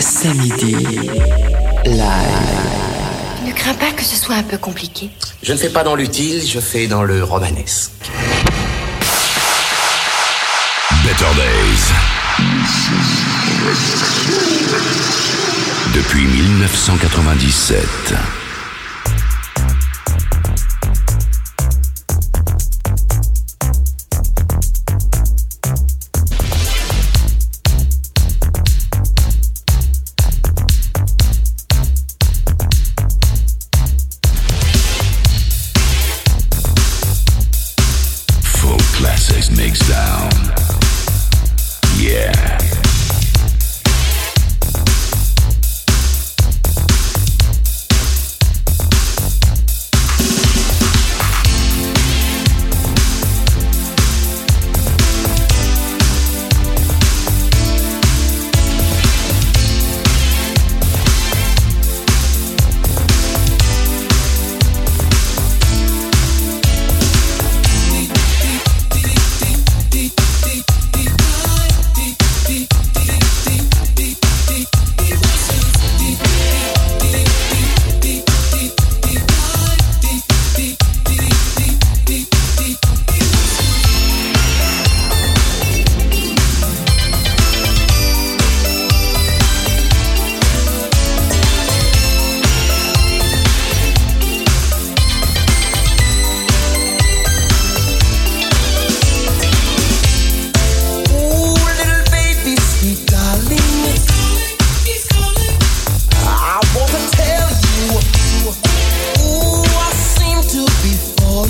Samedi live. Ne crains pas que ce soit un peu compliqué. Je ne fais pas dans l'utile, je fais dans le romanesque. Better Days. Depuis 1997.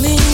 me.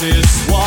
this one.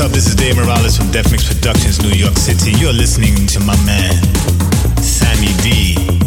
Up? This is Dave Morales from Def Mix Productions, New York City. You're listening to my man, Sammy D.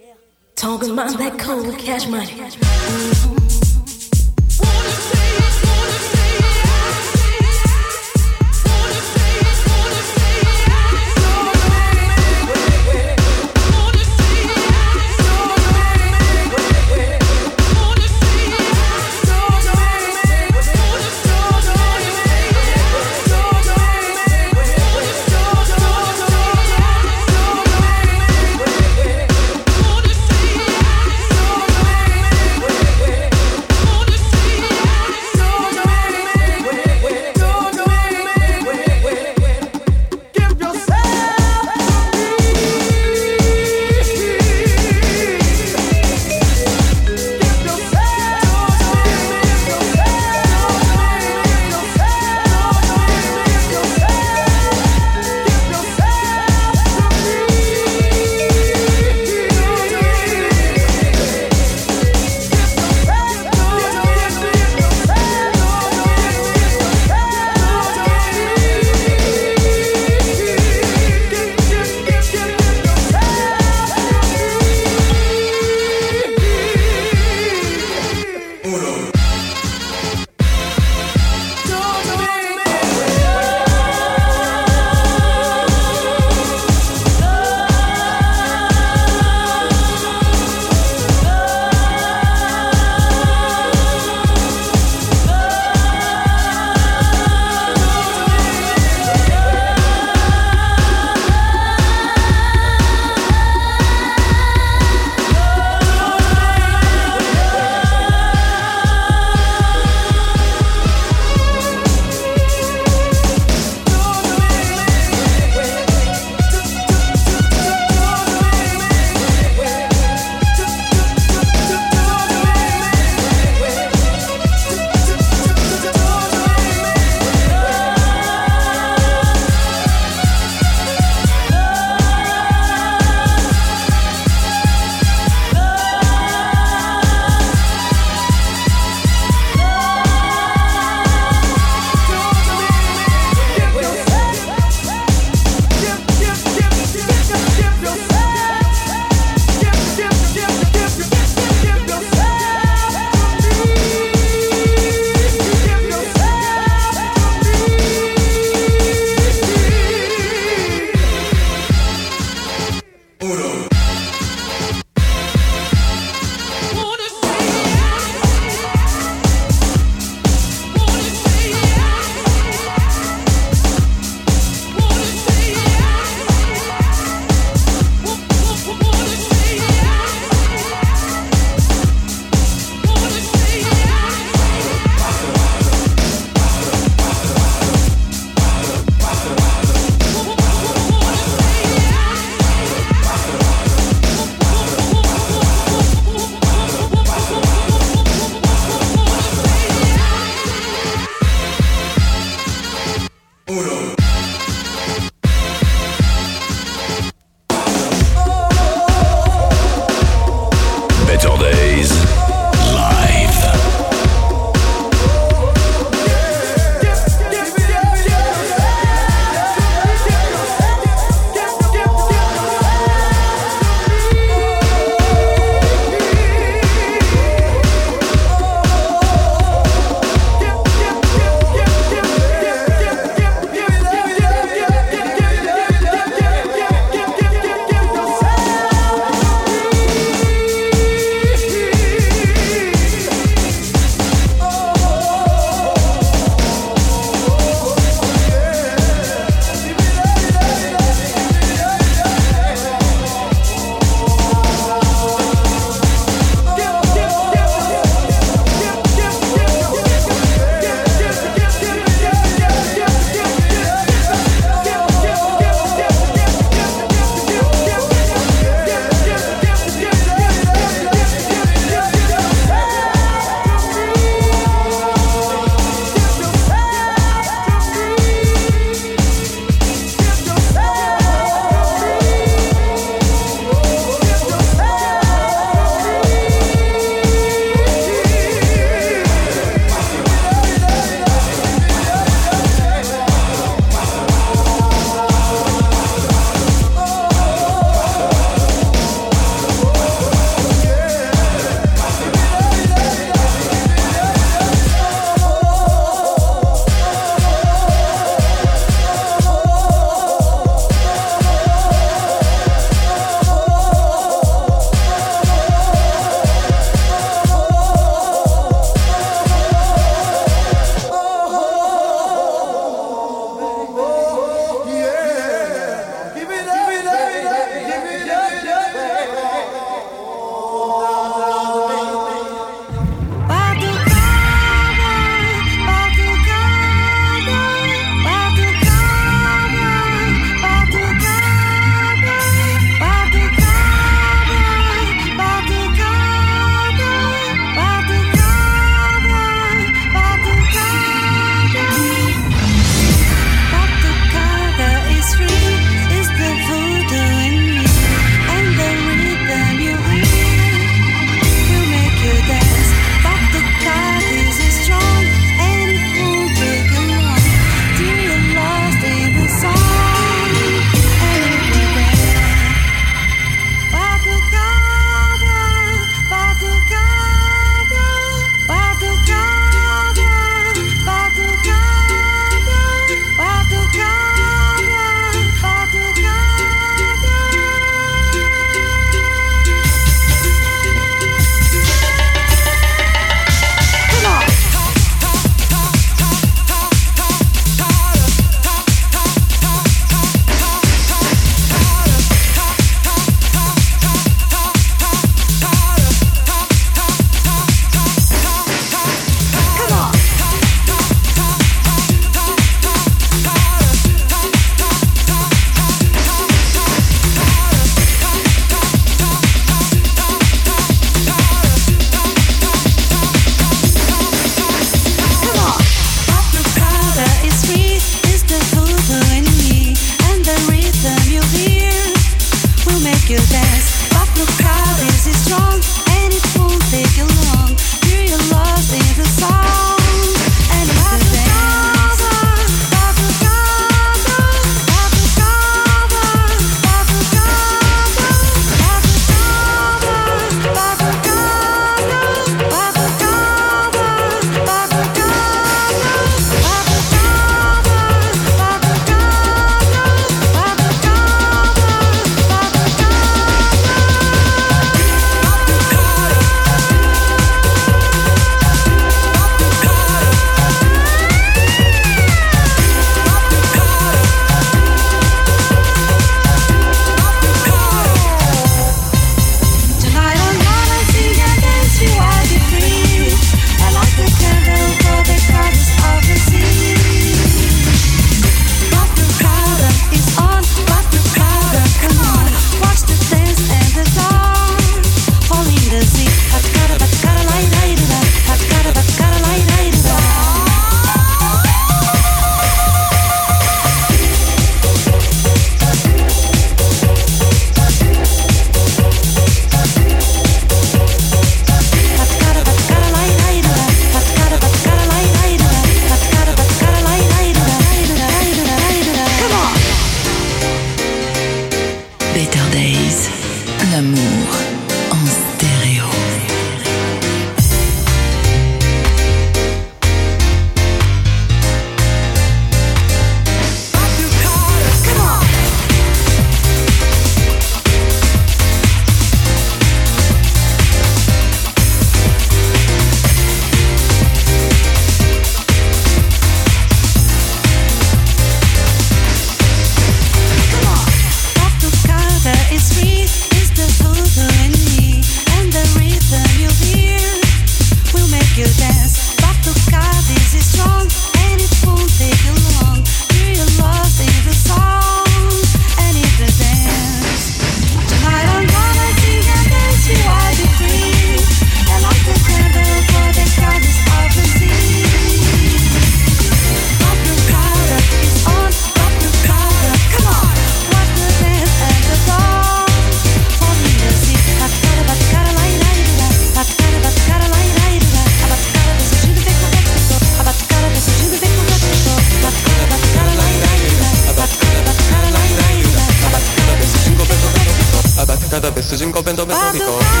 open, open, open, open.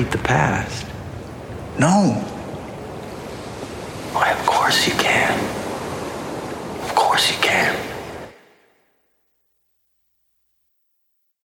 Repeat the past.